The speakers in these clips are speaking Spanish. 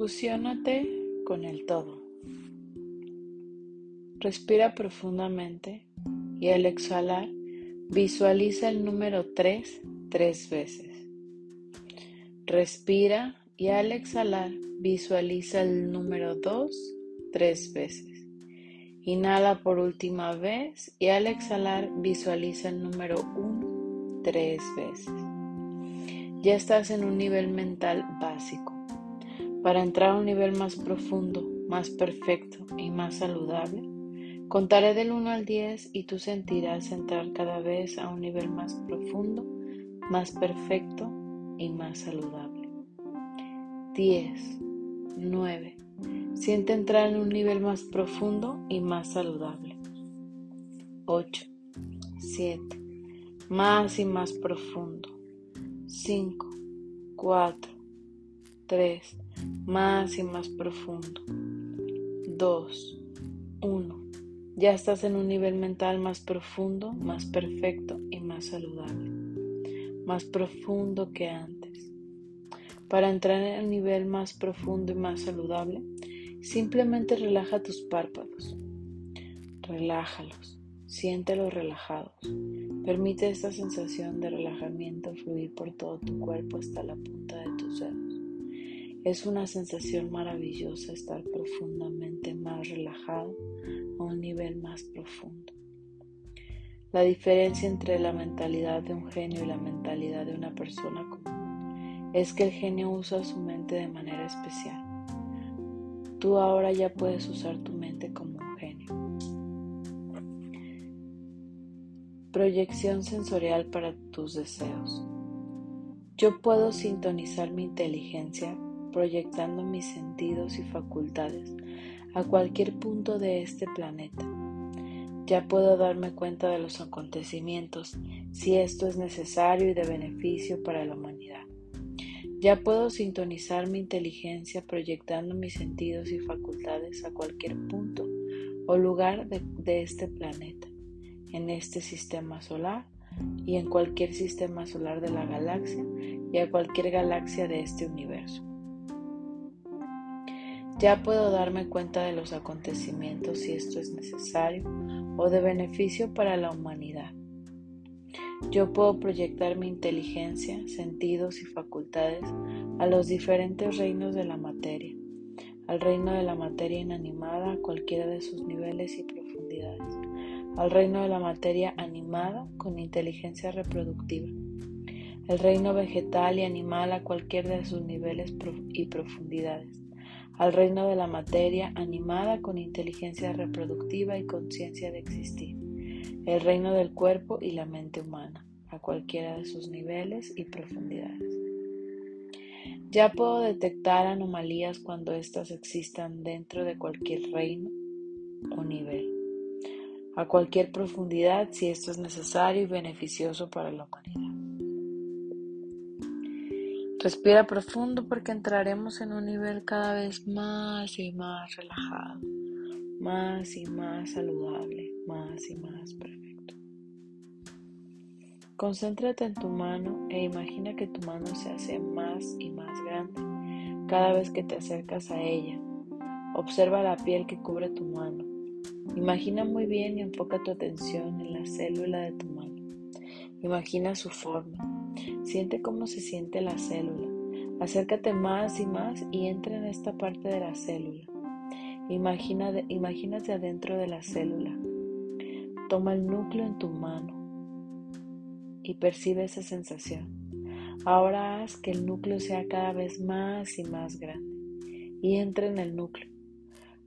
Fusiónate con el todo. Respira profundamente y al exhalar visualiza el número 3 tres veces. Respira y al exhalar visualiza el número 2 tres veces. Inhala por última vez y al exhalar visualiza el número 1 tres veces. Ya estás en un nivel mental básico. Para entrar a un nivel más profundo, más perfecto y más saludable, contaré del 1 al 10 y tú sentirás entrar cada vez a un nivel más profundo, más perfecto y más saludable. 10, 9. Siente entrar en un nivel más profundo y más saludable. 8, 7. Más y más profundo. 5, 4, 3 más y más profundo. 2, 1. Ya estás en un nivel mental más profundo, más perfecto y más saludable. Más profundo que antes. Para entrar en un nivel más profundo y más saludable, simplemente relaja tus párpados. Relájalos. Siéntelos relajados. Permite esta sensación de relajamiento fluir por todo tu cuerpo hasta la punta de tus dedos. Es una sensación maravillosa estar profundamente más relajado a un nivel más profundo. La diferencia entre la mentalidad de un genio y la mentalidad de una persona común es que el genio usa su mente de manera especial. Tú ahora ya puedes usar tu mente como un genio. Proyección sensorial para tus deseos. Yo puedo sintonizar mi inteligencia proyectando mis sentidos y facultades a cualquier punto de este planeta. Ya puedo darme cuenta de los acontecimientos si esto es necesario y de beneficio para la humanidad. Ya puedo sintonizar mi inteligencia proyectando mis sentidos y facultades a cualquier punto o lugar de, este planeta, en este sistema solar y en cualquier sistema solar de la galaxia y a cualquier galaxia de este universo. Ya puedo darme cuenta de los acontecimientos si esto es necesario o de beneficio para la humanidad. Yo puedo proyectar mi inteligencia, sentidos y facultades a los diferentes reinos de la materia, al reino de la materia inanimada a cualquiera de sus niveles y profundidades, al reino de la materia animada con inteligencia reproductiva, el reino vegetal y animal a cualquiera de sus niveles y profundidades, al reino de la materia animada con inteligencia reproductiva y conciencia de existir, el reino del cuerpo y la mente humana, a cualquiera de sus niveles y profundidades. Ya puedo detectar anomalías cuando éstas existan dentro de cualquier reino o nivel, a cualquier profundidad si esto es necesario y beneficioso para la humanidad. Respira profundo porque entraremos en un nivel cada vez más y más relajado, más y más saludable, más y más perfecto. Concéntrate en tu mano e imagina que tu mano se hace más y más grande cada vez que te acercas a ella. Observa la piel que cubre tu mano. Imagina muy bien y enfoca tu atención en la célula de tu mano. Imagina su forma Siente cómo se siente la célula. Acércate más y más y entra en esta parte de la célula. Imagina, imagínate adentro de la célula. Toma el núcleo en tu mano y percibe esa sensación. Ahora haz que el núcleo sea cada vez más y más grande y entra en el núcleo.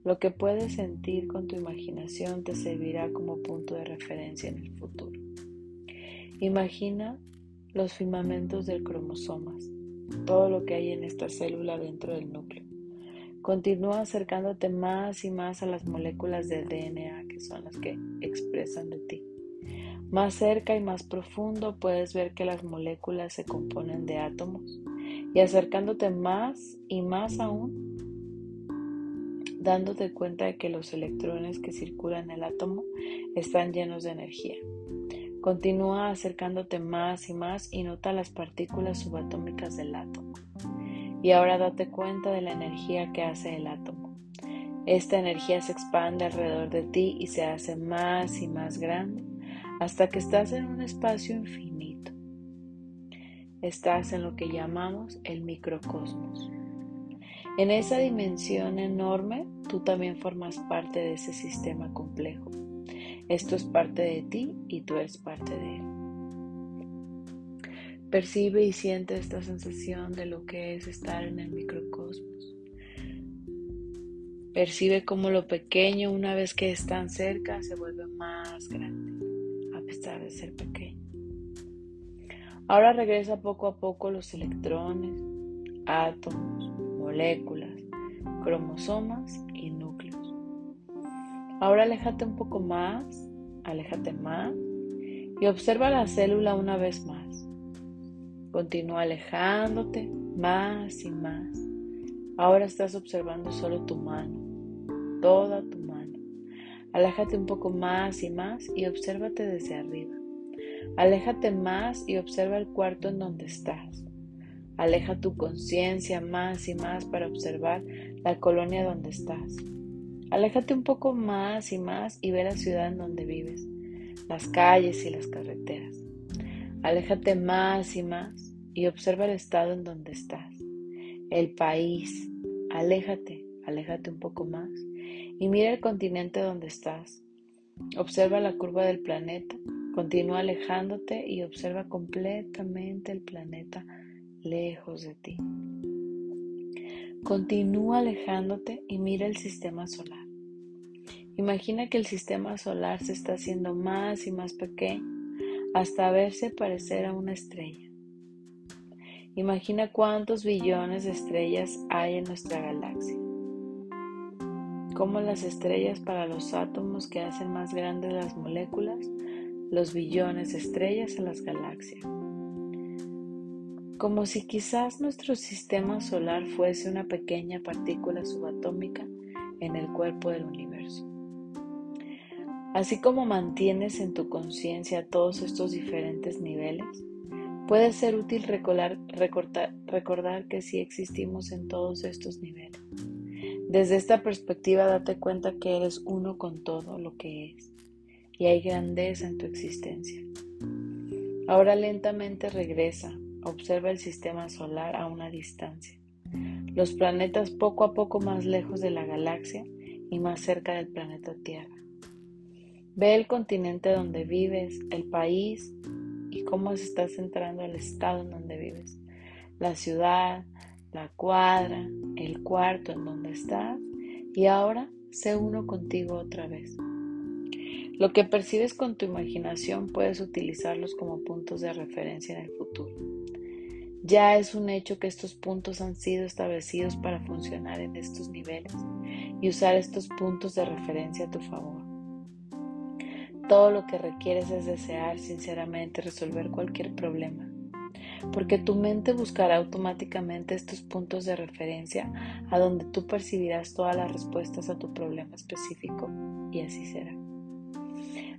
Lo que puedes sentir con tu imaginación te servirá como punto de referencia en el futuro. Imagina los filamentos del cromosomas, todo lo que hay en esta célula dentro del núcleo. Continúa acercándote más y más a las moléculas del DNA que son las que expresan de ti. Más cerca y más profundo puedes ver que las moléculas se componen de átomos y acercándote más y más aún, dándote cuenta de que los electrones que circulan en el átomo están llenos de energía. Continúa acercándote más y más y nota las partículas subatómicas del átomo. Y ahora date cuenta de la energía que hace el átomo. Esta energía se expande alrededor de ti y se hace más y más grande hasta que estás en un espacio infinito. Estás en lo que llamamos el microcosmos. En esa dimensión enorme, tú también formas parte de ese sistema complejo. Esto es parte de ti y tú eres parte de él. Percibe y siente esta sensación de lo que es estar en el microcosmos. Percibe cómo lo pequeño, una vez que están cerca, se vuelve más grande, a pesar de ser pequeño. Ahora regresa poco a poco los electrones, átomos, moléculas, cromosomas. Ahora aléjate un poco más, aléjate más y observa la célula una vez más. Continúa alejándote más y más. Ahora estás observando solo tu mano, toda tu mano. Aléjate un poco más y más y obsérvate desde arriba. Aléjate más y observa el cuarto en donde estás. Aleja tu conciencia más y más para observar la colonia donde estás. Aléjate un poco más y más y ve la ciudad en donde vives, las calles y las carreteras. Aléjate más y más y observa el estado en donde estás, el país. Aléjate, aléjate un poco más y mira el continente donde estás. Observa la curva del planeta, continúa alejándote y observa completamente el planeta lejos de ti. Continúa alejándote y mira el sistema solar. Imagina que el sistema solar se está haciendo más y más pequeño hasta verse parecer a una estrella. Imagina cuántos billones de estrellas hay en nuestra galaxia. Como las estrellas para los átomos que hacen más grandes las moléculas, los billones de estrellas a las galaxias. Como si quizás nuestro sistema solar fuese una pequeña partícula subatómica en el cuerpo del universo. Así como mantienes en tu conciencia todos estos diferentes niveles, puede ser útil recordar, recordar, que sí existimos en todos estos niveles. Desde esta perspectiva date cuenta que eres uno con todo lo que es y hay grandeza en tu existencia. Ahora lentamente regresa, observa el sistema solar a una distancia, los planetas poco a poco más lejos de la galaxia y más cerca del planeta Tierra. Ve el continente donde vives, el país y cómo se está centrando el estado en donde vives, la ciudad, la cuadra, el cuarto en donde estás y ahora sé uno contigo otra vez. Lo que percibes con tu imaginación puedes utilizarlos como puntos de referencia en el futuro. Ya es un hecho que estos puntos han sido establecidos para funcionar en estos niveles y usar estos puntos de referencia a tu favor. Todo lo que requieres es desear sinceramente resolver cualquier problema, porque tu mente buscará automáticamente estos puntos de referencia a donde tú percibirás todas las respuestas a tu problema específico y así será.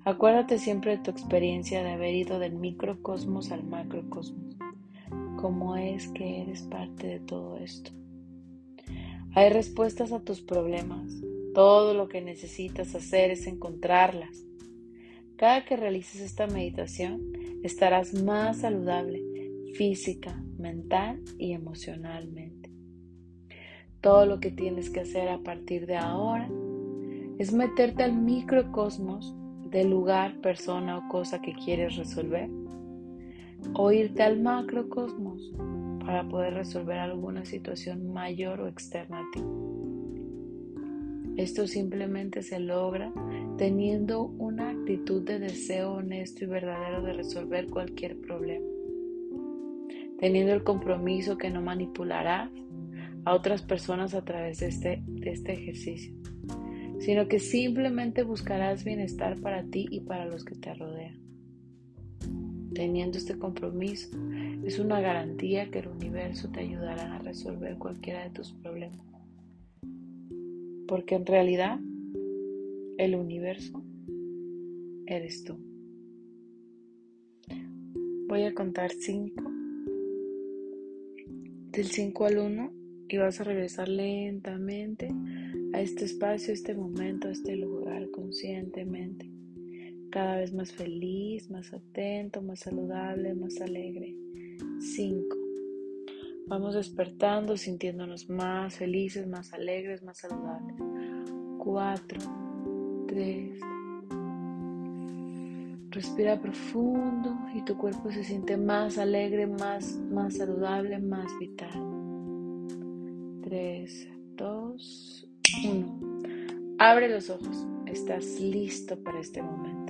Acuérdate siempre de tu experiencia de haber ido del microcosmos al macrocosmos. ¿Cómo es que eres parte de todo esto? Hay respuestas a tus problemas. Todo lo que necesitas hacer es encontrarlas cada que realices esta meditación estarás más saludable física, mental y emocionalmente. Todo lo que tienes que hacer a partir de ahora es meterte al microcosmos del lugar, persona o cosa que quieres resolver o irte al macrocosmos para poder resolver alguna situación mayor o externa a ti. Esto simplemente se logra teniendo una actitud de deseo honesto y verdadero de resolver cualquier problema, teniendo el compromiso que no manipularás a otras personas a través de este, de este ejercicio, sino que simplemente buscarás bienestar para ti y para los que te rodean. Teniendo este compromiso, es una garantía que el universo te ayudará a resolver cualquiera de tus problemas. Porque en realidad el universo eres tú. Voy a contar 5. Del 5 al 1 y vas a regresar lentamente a este espacio, a este momento, a este lugar conscientemente. Cada vez más feliz, más atento, más saludable, más alegre. 5. Vamos despertando, sintiéndonos más felices, más alegres, más saludables. 4, 3. Respira profundo y tu cuerpo se siente más alegre, más, más saludable, más vital. 3, 2, 1. Abre los ojos. Estás listo para este momento.